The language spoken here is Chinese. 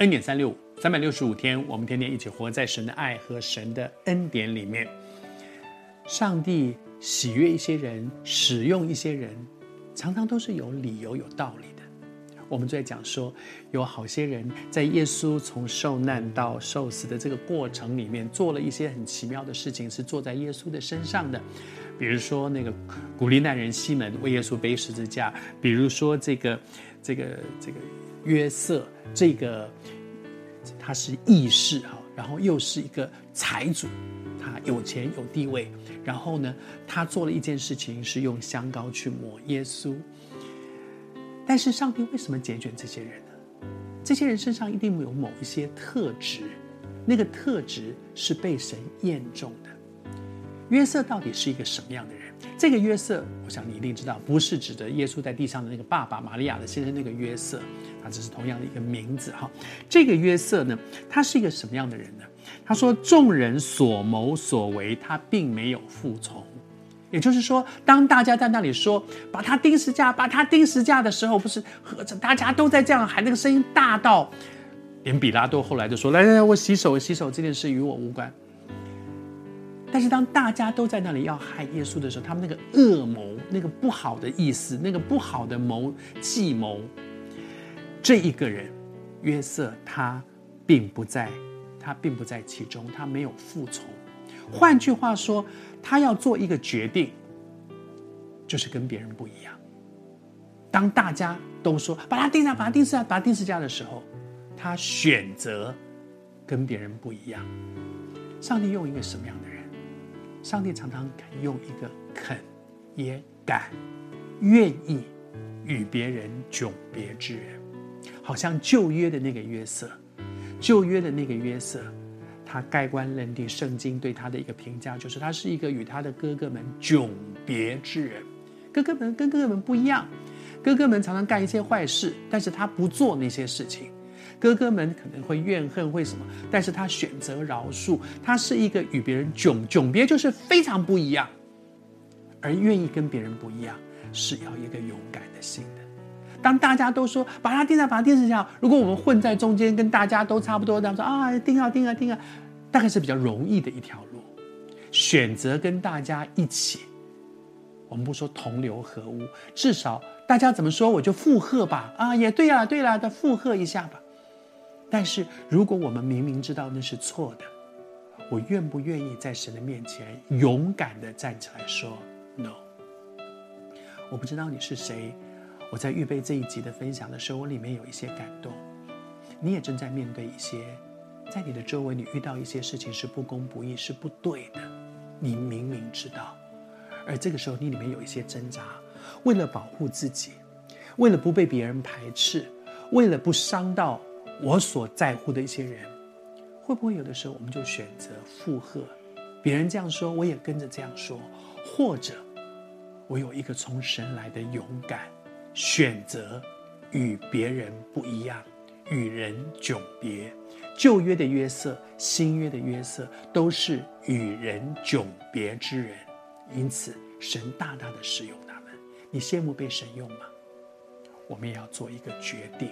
恩典三六五，三百六十五天，我们天天一起活在神的爱和神的恩典里面。上帝喜悦一些人，使用一些人，常常都是有理由、有道理的。我们就在讲说，有好些人在耶稣从受难到受死的这个过程里面，做了一些很奇妙的事情，是做在耶稣的身上的。比如说那个古利奈人西门为耶稣背十字架，比如说这个这个这个约瑟，这个他是义士哈，然后又是一个财主，他有钱有地位，然后呢，他做了一件事情是用香膏去抹耶稣。但是上帝为什么拣选这些人呢？这些人身上一定有某一些特质，那个特质是被神验中的。约瑟到底是一个什么样的人？这个约瑟，我想你一定知道，不是指的耶稣在地上的那个爸爸玛利亚的先生那个约瑟，他只是同样的一个名字哈。这个约瑟呢，他是一个什么样的人呢？他说众人所谋所为，他并没有服从。也就是说，当大家在那里说把他钉十架，把他钉十架的时候，不是和着大家都在这样喊，那个声音大到连比拉多后来就说：“来来来，我洗手，洗手，这件事与我无关。”但是当大家都在那里要害耶稣的时候，他们那个恶谋、那个不好的意思、那个不好的谋计谋，这一个人约瑟他并不在，他并不在其中，他没有服从。换句话说。他要做一个决定，就是跟别人不一样。当大家都说把他钉上，把他钉十架，把他钉十架的时候，他选择跟别人不一样。上帝用一个什么样的人？上帝常常肯用一个肯，也敢，愿意与别人迥别之人。好像旧约的那个约瑟，旧约的那个约瑟。他盖棺认定，圣经对他的一个评价就是，他是一个与他的哥哥们迥别之人。哥哥们跟哥哥们不一样，哥哥们常常干一些坏事，但是他不做那些事情。哥哥们可能会怨恨，会什么，但是他选择饶恕。他是一个与别人迥迥别，就是非常不一样，而愿意跟别人不一样，是要一个勇敢的心的。当大家都说把他钉在把他钉十架，如果我们混在中间，跟大家都差不多，这样说啊，钉啊钉啊钉啊，大概是比较容易的一条路。选择跟大家一起，我们不说同流合污，至少大家怎么说我就附和吧。啊，也对啊，对了，再附和一下吧。但是如果我们明明知道那是错的，我愿不愿意在神的面前勇敢的站起来说 no？我不知道你是谁。我在预备这一集的分享的时候，我里面有一些感动。你也正在面对一些，在你的周围，你遇到一些事情是不公不义、是不对的。你明明知道，而这个时候你里面有一些挣扎，为了保护自己，为了不被别人排斥，为了不伤到我所在乎的一些人，会不会有的时候我们就选择附和别人这样说，我也跟着这样说，或者我有一个从神来的勇敢。选择与别人不一样，与人迥别。旧约的约瑟，新约的约瑟，都是与人迥别之人。因此，神大大的使用他们。你羡慕被神用吗？我们也要做一个决定。